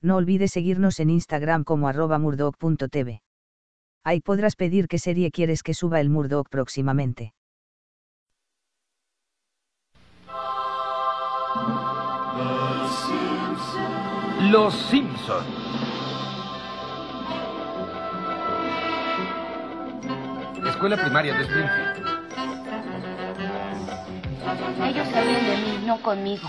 No olvides seguirnos en Instagram como arroba murdoc.tv. Ahí podrás pedir qué serie quieres que suba el Murdoc próximamente. Los Simpson. Escuela primaria de Springfield. Ellos sabían de mí, no conmigo.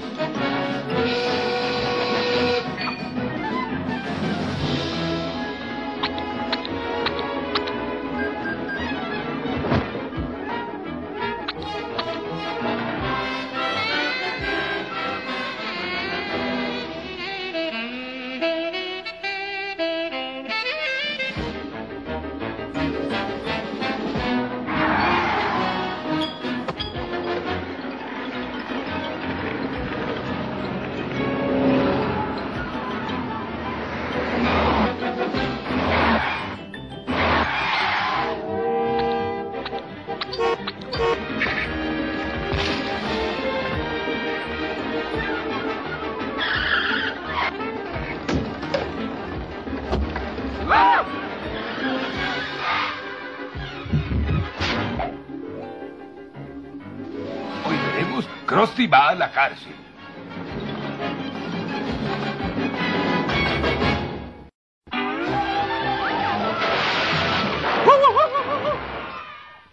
Krusty va a la cárcel.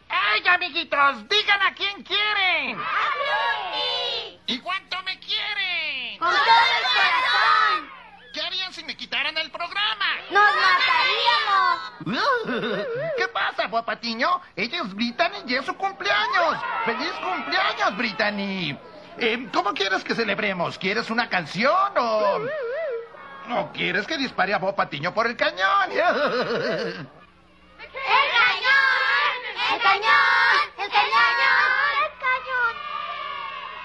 ¡Ay, amiguitos! ¡Digan a quién quieren! ¿Y cuánto me quieren? ¡Con todo el corazón! ¿Qué harían si me quitaran el programa? ¡Nos mataríamos! ¿Qué pasa, guapatiño? Ella es Brittany y es su cumpleaños. ¡Feliz cumpleaños, Brittany! Eh, ¿Cómo quieres que celebremos? ¿Quieres una canción o...? ¿O quieres que dispare a Bob Patiño por el cañón? ¡El cañón! ¡El cañón! ¡El cañón! ¡El cañón!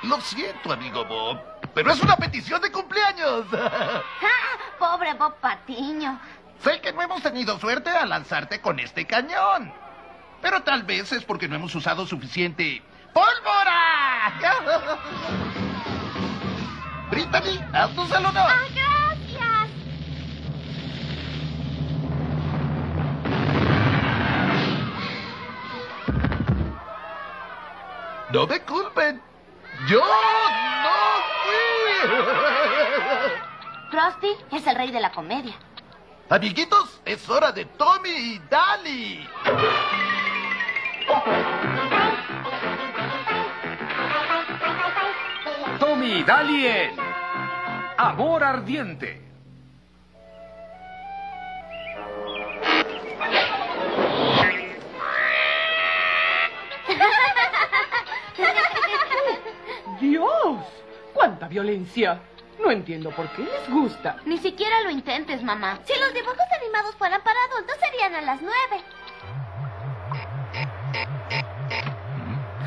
Lo siento, amigo Bob, pero es una petición de cumpleaños. Ah, Pobre Bob Patiño. Sé que no hemos tenido suerte al lanzarte con este cañón. Pero tal vez es porque no hemos usado suficiente pólvora. Brittany, haznos el honor. ¡Ah, gracias! No me culpen. Yo no fui. Krusty es el rey de la comedia. Amiguitos, es hora de Tommy y Dali. Tommy Dalien. Amor ardiente. ¡Dios! ¡Cuánta violencia! No entiendo por qué les gusta. Ni siquiera lo intentes, mamá. Si los dibujos animados fueran para adultos, serían a las nueve.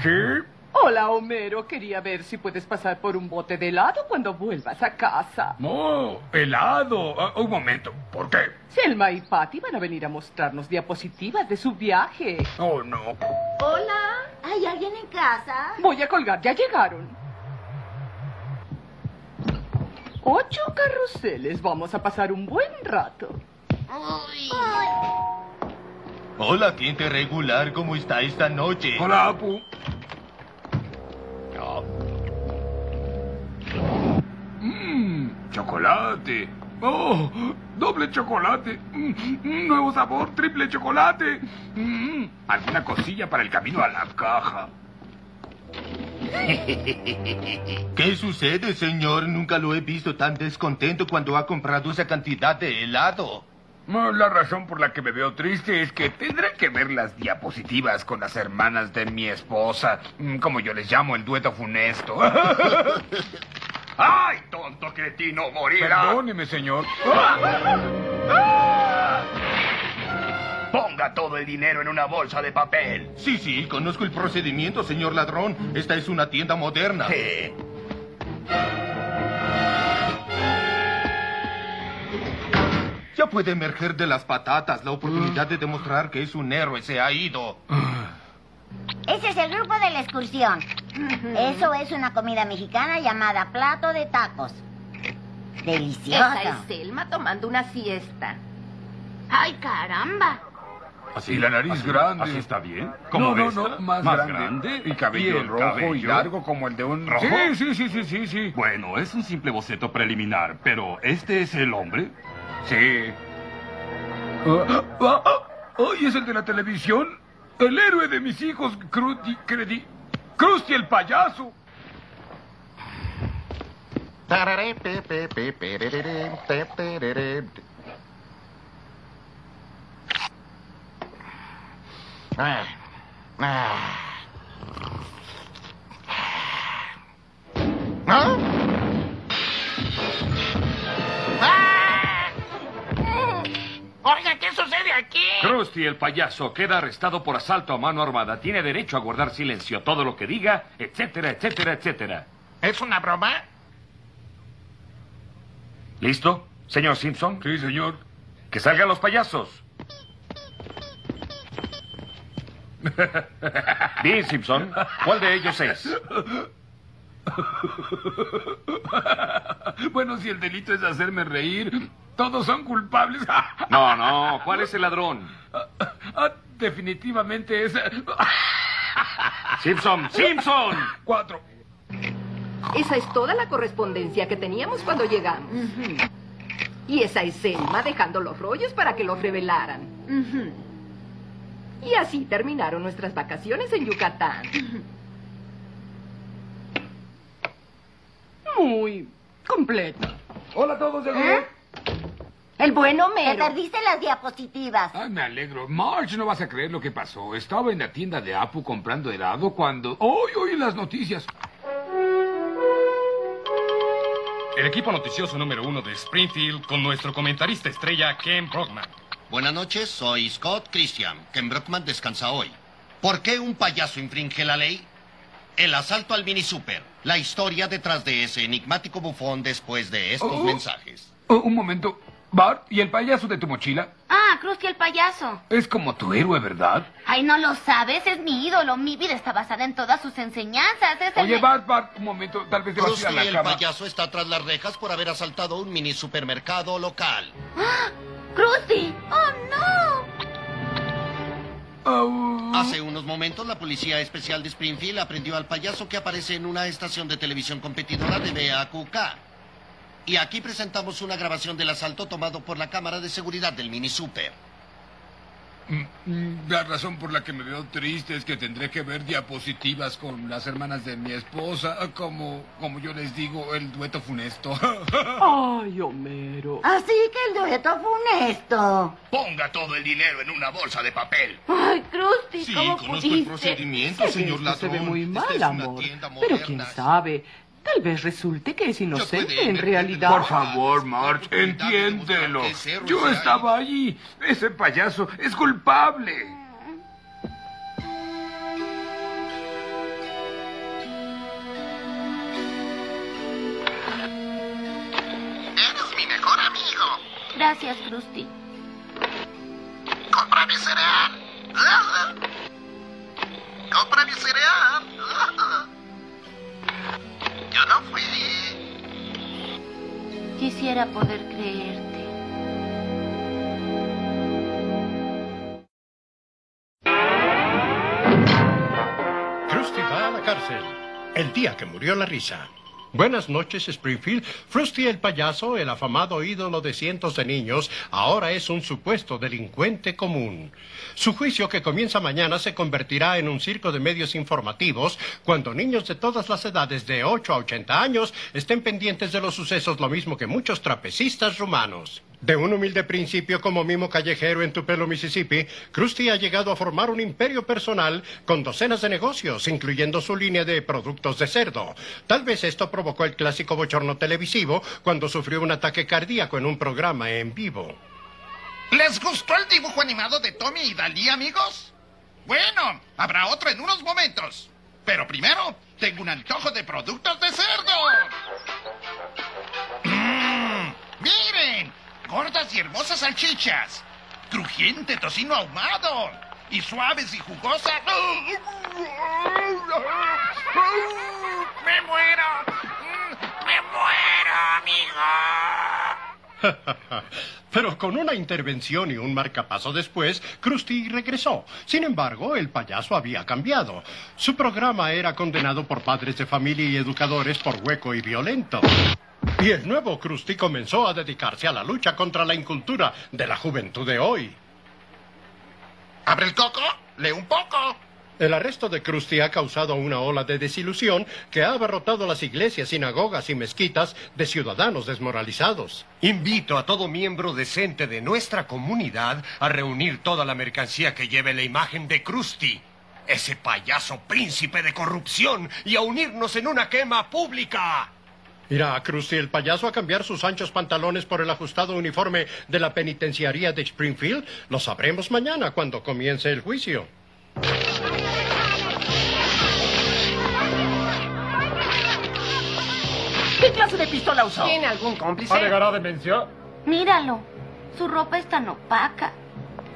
¿Sí? Hola, Homero. Quería ver si puedes pasar por un bote de helado cuando vuelvas a casa. Oh, helado. Ah, un momento. ¿Por qué? Selma y Patty van a venir a mostrarnos diapositivas de su viaje. Oh, no. Hola. ¿Hay alguien en casa? Voy a colgar, ya llegaron. Ocho carruseles. Vamos a pasar un buen rato. Hola, gente regular, ¿cómo está esta noche? Hola, Apu. Mmm, chocolate. Oh, doble chocolate. Mm, mm, nuevo sabor, triple chocolate. Mm, alguna cosilla para el camino a la caja. ¿Qué sucede, señor? Nunca lo he visto tan descontento cuando ha comprado esa cantidad de helado. La razón por la que me veo triste es que tendré que ver las diapositivas con las hermanas de mi esposa, mm, como yo les llamo el dueto funesto. ¡Ay, tonto cretino, morirá! Perdóneme, señor. Ponga todo el dinero en una bolsa de papel. Sí, sí, conozco el procedimiento, señor ladrón. Esta es una tienda moderna. Ya puede emerger de las patatas. La oportunidad de demostrar que es un héroe se ha ido. Ese es el grupo de la excursión. Eso es una comida mexicana llamada plato de tacos. Esa Delicioso. es Selma tomando una siesta. ¡Ay, caramba! Así la nariz grande. ¿Así está bien? No, ¿Como no, no, más, ¿Más grande. grande? Y cabello ¿Y el rojo y largo como el de un... ¿Rojo? Sí, sí, sí, sí, sí, sí. Bueno, es un simple boceto preliminar, pero ¿este es el hombre? Sí. Ah, ah, ah, ¡Ay, es el de la televisión! El héroe de mis hijos. Krusty el payaso. Ah, ah. ¿Ah? ¡Ah! Oiga, ¿qué sucede aquí? Krusty el payaso queda arrestado por asalto a mano armada. Tiene derecho a guardar silencio. Todo lo que diga, etcétera, etcétera, etcétera. ¿Es una broma? ¿Listo, señor Simpson? Sí, señor. Que salgan los payasos. Bien, Simpson. ¿Cuál de ellos es? Bueno, si el delito es hacerme reír, todos son culpables. No, no. ¿Cuál es el ladrón? Ah, Definitivamente es... Simpson, Simpson. Cuatro. Esa es toda la correspondencia que teníamos cuando llegamos. Y esa es Selma dejando los rollos para que los revelaran. Y así terminaron nuestras vacaciones en Yucatán. Muy completa. Hola a todos, de ¿Eh? El buen Te Homero. perdiste las diapositivas. Ah, me alegro. Marge, no vas a creer lo que pasó. Estaba en la tienda de Apu comprando helado cuando... ¡Hoy, oí las noticias! El equipo noticioso número uno de Springfield con nuestro comentarista estrella Ken Brockman. Buenas noches, soy Scott Christian. Ken Brockman descansa hoy. ¿Por qué un payaso infringe la ley? El asalto al mini super. La historia detrás de ese enigmático bufón después de estos Oh. mensajes. Oh, un momento. Bart, ¿y el payaso de tu mochila? Ah, Krusty el payaso. Es como tu héroe, ¿verdad? Ay, no lo sabes, es mi ídolo. Mi vida está basada en todas sus enseñanzas. Es el Oye, Bart, Bart, un momento. Tal vez debas ir a Krusty la el cama. payaso está tras las rejas por haber asaltado un mini supermercado local. ¡Krusty! ¡Oh, no! Oh. Hace unos momentos la Policía Especial de Springfield aprendió al payaso que aparece en una estación de televisión competidora de BAQK. Y aquí presentamos una grabación del asalto tomado por la cámara de seguridad del mini super. Mm, La razón por la que me veo triste es que tendré que ver diapositivas con las hermanas de mi esposa, como, como yo les digo, el dueto funesto. Ay, Homero. Así que el dueto funesto. Ponga todo el dinero en una bolsa de papel. Ay, Krusty, Sí, ¿cómo conozco el procedimiento, señor Esto ladrón. se ve muy Esta mal, amor. Pero quién sabe. Tal vez resulte que es inocente puede en realidad. Por favor, Marge, entiéndelo. Yo estaba allí. Ese payaso es culpable. Eres mi mejor amigo. Gracias, Krusty. Compra mi cereal. Compra mi cereal. Quisiera poder creerte. Krusty va a la cárcel. El día que murió la risa. Buenas noches, Springfield. Frusty el payaso, el afamado ídolo de cientos de niños, ahora es un supuesto delincuente común. Su juicio, que comienza mañana, se convertirá en un circo de medios informativos cuando niños de todas las edades, de 8 a 80 años, estén pendientes de los sucesos, lo mismo que muchos trapecistas rumanos. De un humilde principio como mimo callejero en Tupelo, Mississippi, Krusty ha llegado a formar un imperio personal con docenas de negocios, incluyendo su línea de productos de cerdo. Tal vez esto provocó el clásico bochorno televisivo cuando sufrió un ataque cardíaco en un programa en vivo. ¿Les gustó el dibujo animado de Tommy y Dalí, amigos? Bueno, habrá otro en unos momentos. Pero primero, tengo un antojo de productos de cerdo. Mm, ¡Miren! Gordas y hermosas salchichas. Crujiente tocino ahumado. Y suaves y jugosas. ¡Me muero! ¡Me muero, amigo! Pero con una intervención y un marcapaso después, Krusty regresó. Sin embargo, el payaso había cambiado. Su programa era condenado por padres de familia y educadores por hueco y violento. Y el nuevo Krusty comenzó a dedicarse a la lucha contra la incultura de la juventud de hoy. ¿Abre el coco? ¡Lee un poco! El arresto de Krusty ha causado una ola de desilusión que ha abarrotado las iglesias, sinagogas y mezquitas de ciudadanos desmoralizados. Invito a todo miembro decente de nuestra comunidad a reunir toda la mercancía que lleve la imagen de Krusty, ese payaso príncipe de corrupción, y a unirnos en una quema pública. ¿Irá Krusty el payaso a cambiar sus anchos pantalones por el ajustado uniforme de la penitenciaría de Springfield? Lo sabremos mañana cuando comience el juicio. ¿Qué clase de pistola usó? ¿Tiene algún cómplice? ¿Alegará demencia? Míralo. Su ropa es tan opaca.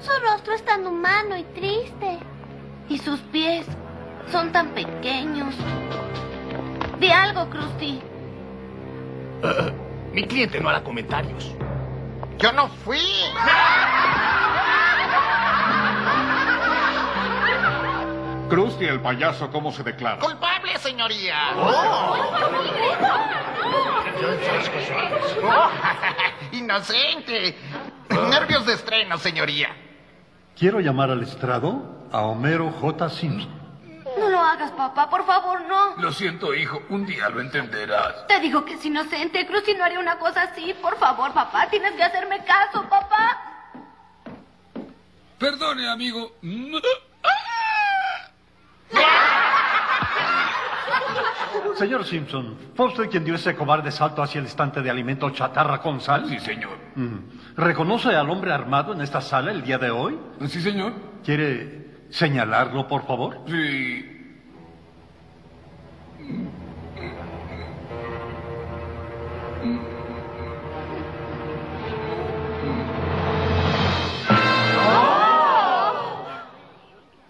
Su rostro es tan humano y triste. Y sus pies son tan pequeños. Di algo, Krusty. Mi cliente no hará comentarios. Yo no fui. Krusty el payaso, ¿cómo se declara? Culpable, señoría. Inocente. Nervios de estreno, señoría. Quiero llamar al estrado a Homero J. Simpson. No lo hagas, papá. Por favor, no. Lo siento, hijo. Un día lo entenderás. Te digo que es inocente. Krusty no haría una cosa así. Por favor, papá. Tienes que hacerme caso, papá. Perdone, amigo. Señor Simpson, ¿fue usted quien dio ese cobarde salto hacia el estante de alimento chatarra con sal? Sí, señor. Mm. ¿Reconoce al hombre armado en esta sala el día de hoy? Sí, señor. ¿Quiere señalarlo, por favor? Sí.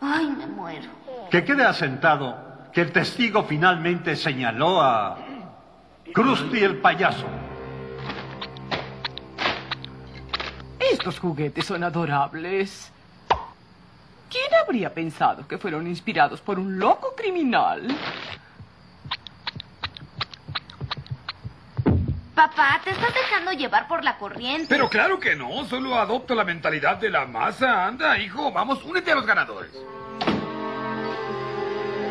Ay, me muero. Que quede asentado que el testigo finalmente señaló a Krusty el payaso. Estos juguetes son adorables. ¿Quién habría pensado que fueron inspirados por un loco criminal? Papá, te estás dejando llevar por la corriente. Pero claro que no. Solo adopto la mentalidad de la masa. Anda, hijo. Vamos, únete a los ganadores.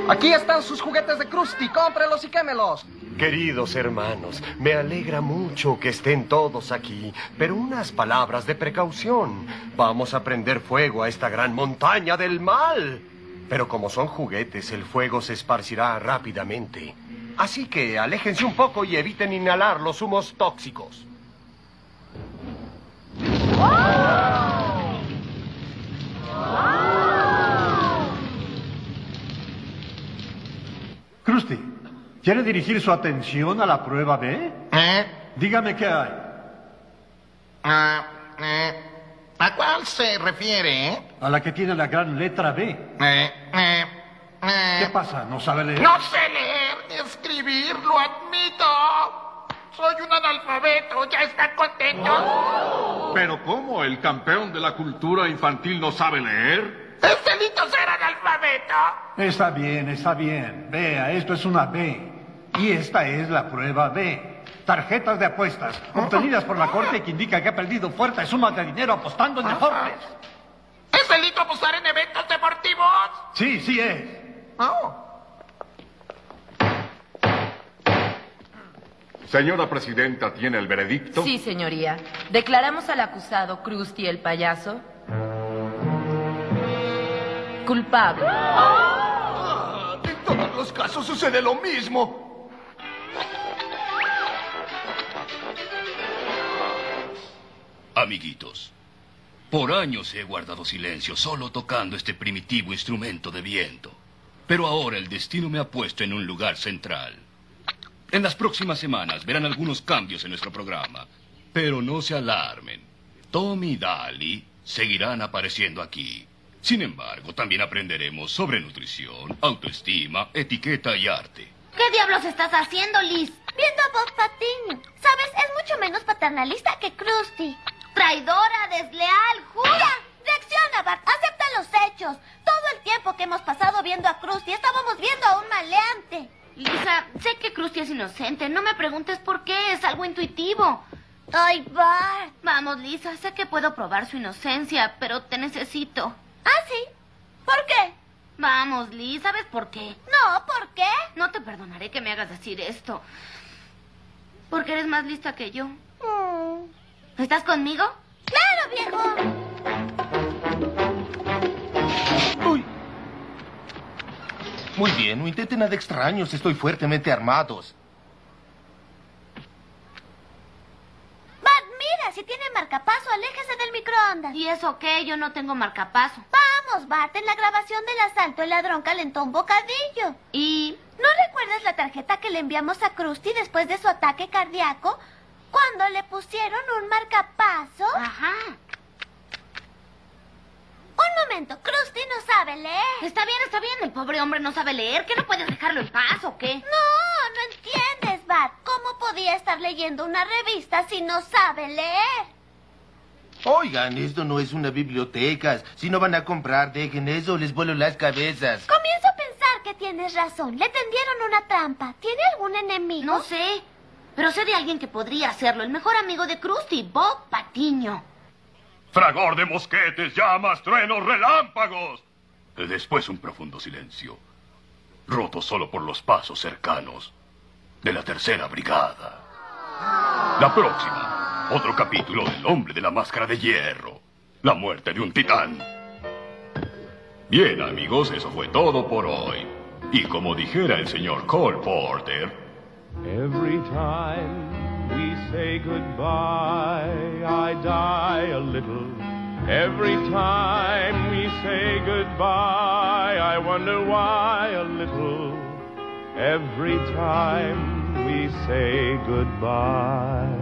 Aquí están sus juguetes de Krusty, cómprelos y quémelos. Queridos hermanos, me alegra mucho que estén todos aquí, pero unas palabras de precaución. Vamos a prender fuego a esta gran montaña del mal. Pero como son juguetes, el fuego se esparcirá rápidamente. Así que aléjense un poco y eviten inhalar los humos tóxicos. Krusty, ¿quiere dirigir su atención a la prueba B? ¿Eh? Dígame qué hay. Ah, eh, ¿A cuál se refiere, eh? A la que tiene la gran letra B. Eh, eh, eh. ¿Qué pasa? ¿No sabe leer? No sé leer ni escribir, lo admito. Soy un analfabeto, ¿ya están contentos? ¿Pero cómo? ¿El campeón de la cultura infantil no sabe leer? Es delito ser analfabeto. Está bien, está bien. Vea, esto es una B. Y esta es la prueba B. Tarjetas de apuestas, obtenidas por la corte que indica que ha perdido fuertes sumas de dinero apostando en deportes. ¿Es delito apostar en eventos deportivos? Sí, sí es. Oh. Señora Presidenta, ¿tiene el veredicto? Sí, señoría. Declaramos al acusado Krusty el payaso culpable. En todos los casos sucede lo mismo. Amiguitos, por años he guardado silencio solo tocando este primitivo instrumento de viento. Pero ahora el destino me ha puesto en un lugar central. En las próximas semanas verán algunos cambios en nuestro programa. Pero no se alarmen. Tommy y Dali seguirán apareciendo aquí. Sin embargo, también aprenderemos sobre nutrición, autoestima, etiqueta y arte. ¿Qué diablos estás haciendo, Liz? Viendo a Bob Patiño. ¿Sabes? Es mucho menos paternalista que Krusty. Traidora, desleal, jura. Reacciona, Bart. Acepta los hechos. Todo el tiempo que hemos pasado viendo a Krusty, estábamos viendo a un maleante. Lisa, sé que Krusty es inocente. No me preguntes por qué. Es algo intuitivo. Ay, Bart. Vamos, Lisa. Sé que puedo probar su inocencia, pero te necesito. ¿Ah, sí? ¿Por qué? Vamos, Liz. ¿Sabes por qué? No, ¿por qué? No te perdonaré que me hagas decir esto. Porque eres más lista que yo. Mm. ¿Estás conmigo? ¡Claro, viejo! Uy. Muy bien, no intenten nada extraños. Estoy fuertemente armados. Bart, mira, si tiene marcapaso, aléjese del microondas. ¿Y eso qué? Yo no tengo marcapaso. Vamos, Bart, en la grabación del asalto el ladrón calentó un bocadillo. ¿Y ¿No recuerdas la tarjeta que le enviamos a Krusty después de su ataque cardíaco? Cuando le pusieron un marcapaso. Ajá. Un momento, Krusty no sabe leer. Está bien, está bien. El pobre hombre no sabe leer. ¿Qué no puedes dejarlo en paz o qué? No, no entiendes, Bart. ¿Cómo podía estar leyendo una revista si no sabe leer? Oigan, esto no es una biblioteca. Si no van a comprar, dejen eso, les vuelo las cabezas. Comienzo a pensar que tienes razón. Le tendieron una trampa. ¿Tiene algún enemigo? No sé. Pero sé de alguien que podría hacerlo. El mejor amigo de Krusty, Bob Patiño. Fragor de mosquetes, llamas, truenos, relámpagos. Después un profundo silencio, roto solo por los pasos cercanos de la tercera brigada. La próxima, otro capítulo del hombre de la máscara de hierro, la muerte de un titán. Bien, amigos, eso fue todo por hoy. Y como dijera el señor Cole Porter, Every time we say goodbye, I die a little. Every time we say goodbye, I wonder why a little. Every time we say goodbye.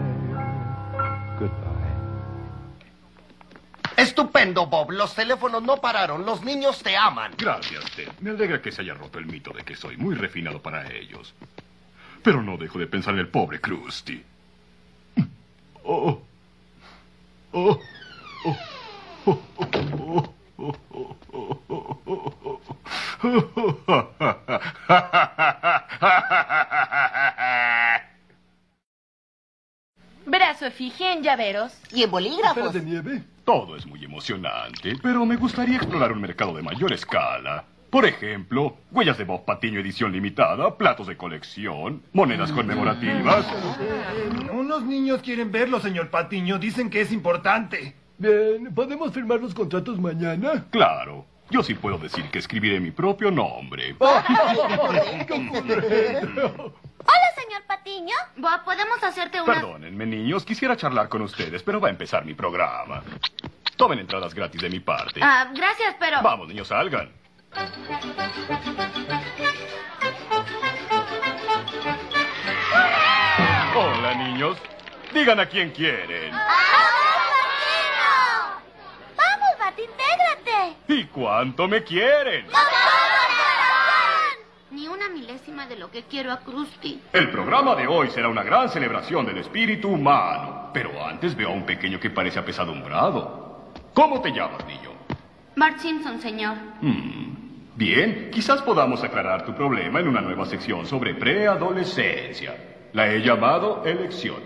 Estupendo, Bob. Los teléfonos no pararon. Los niños te aman. Gracias, Ted. Me alegra que se haya roto el mito de que soy muy refinado para ellos. Pero no dejo de pensar en el pobre Krusty. Oh. Oh. Oh. Oh. Oh. Oh. Su efigie en llaveros. Y en bolígrafos. de nieve? Todo es muy emocionante, pero me gustaría explorar un mercado de mayor escala. Por ejemplo, huellas de Bob Patiño edición limitada, platos de colección, monedas conmemorativas. Unos niños quieren verlo, señor Patiño. Dicen que es importante. Bien, ¿podemos firmar los contratos mañana? Claro. Yo sí puedo decir que escribiré mi propio nombre. Patiño. Bob, ¿podemos hacerte una...? Perdónenme, niños, quisiera charlar con ustedes, pero va a empezar mi programa. Tomen entradas gratis de mi parte. Ah, gracias, pero... Vamos, niños, salgan. Hola, niños. Digan a quién quieren. ¡Vamos, Bart, intégrate! ¿Y cuánto me quieren? Ni de lo que quiero a Krusty. El programa de hoy será una gran celebración del espíritu humano. Pero antes veo a un pequeño que parece apesadumbrado. ¿Cómo te llamas, niño? Bart Simpson, señor. Hmm, Bien, quizás podamos aclarar tu problema en una nueva sección sobre preadolescencia. La he llamado elección.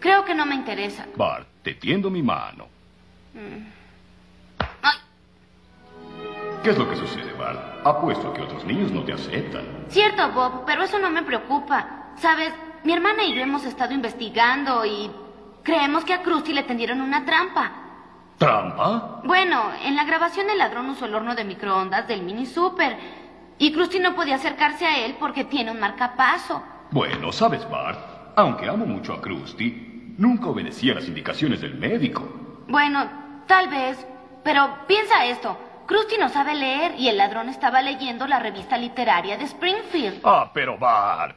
Creo que no me interesa. Bart, te tiendo mi mano. Mm. ¿Qué es lo que sucede, Bart? Apuesto a que otros niños no te aceptan. Cierto, Bob, pero eso no me preocupa. Sabes, mi hermana y yo hemos estado investigando y creemos que a Krusty le tendieron una trampa. ¿Trampa? Bueno, en la grabación el ladrón usó el horno de microondas del mini super. Y Krusty no podía acercarse a él porque tiene un marcapaso. Bueno, sabes, Bart, aunque amo mucho a Krusty, nunca obedecía las indicaciones del médico. Bueno, tal vez. Pero piensa esto. Krusty no sabe leer y el ladrón estaba leyendo la revista literaria de Springfield. Ah, pero Bart.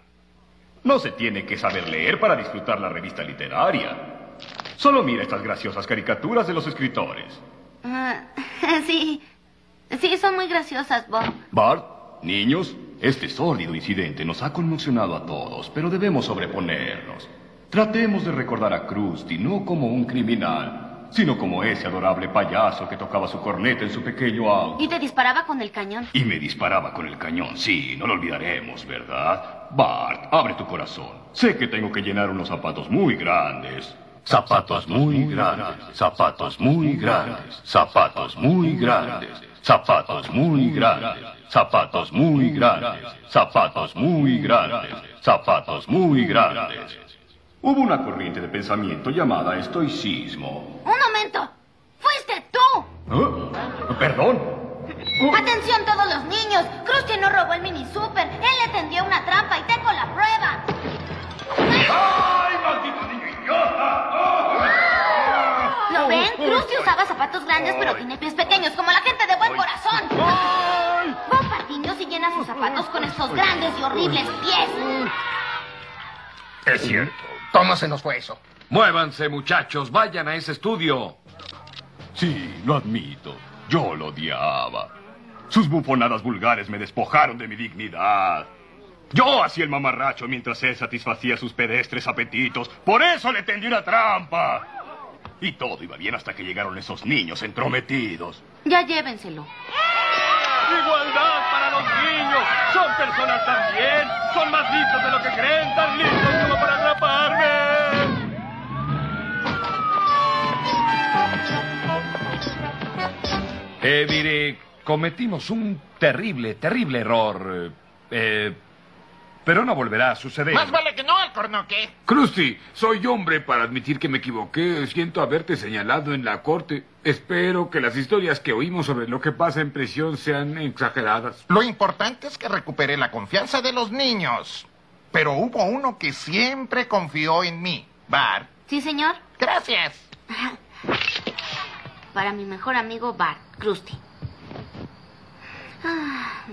No se tiene que saber leer para disfrutar la revista literaria. Solo mira estas graciosas caricaturas de los escritores. Ah, sí. Sí, son muy graciosas, Bob. Bart, niños, este sórdido incidente nos ha conmocionado a todos, pero debemos sobreponernos. Tratemos de recordar a Krusty no como un criminal, sino como ese adorable payaso que tocaba su corneta en su pequeño auto. Y te disparaba con el cañón. Y me disparaba con el cañón, sí, no lo olvidaremos, ¿verdad? Bart, abre tu corazón. Sé que tengo que llenar unos zapatos muy grandes. Zapatos muy grandes, zapatos muy grandes, zapatos muy grandes, zapatos muy grandes, zapatos muy grandes, zapatos muy grandes, zapatos muy grandes. Hubo una corriente de pensamiento llamada estoicismo. ¡Un momento! ¡Fuiste tú! ¿Eh? Perdón. ¡Atención todos los niños! Krusty no robó el mini super. Él le tendió una trampa y tengo la prueba. ¡Ay, maldito niño idiota! ¿Lo ven? Krusty usaba zapatos grandes pero tiene pies pequeños como la gente de buen corazón. Bob Patiño si llena sus zapatos con estos grandes y horribles pies. Es cierto. ¿Cómo se nos fue eso? Muévanse, muchachos. Vayan a ese estudio. Sí, lo admito. Yo lo odiaba. Sus bufonadas vulgares me despojaron de mi dignidad. Yo hacía el mamarracho mientras él satisfacía sus pedestres apetitos. Por eso le tendí una trampa. Y todo iba bien hasta que llegaron esos niños entrometidos. Ya llévenselo. ¡Igualdad! ¡Son personas también! ¡Son más listos de lo que creen! ¡Tan listos como para atraparme! Eh, mire, cometimos un terrible, terrible error. Eh, pero no volverá a suceder. Más vale que no, Alcornoque. Krusty, soy hombre para admitir que me equivoqué. Siento haberte señalado en la corte. Espero que las historias que oímos sobre lo que pasa en prisión sean exageradas. Lo importante es que recupere la confianza de los niños. Pero hubo uno que siempre confió en mí. Bart. ¿Sí, señor? Gracias. Para mi mejor amigo Bart, Krusty. Ah.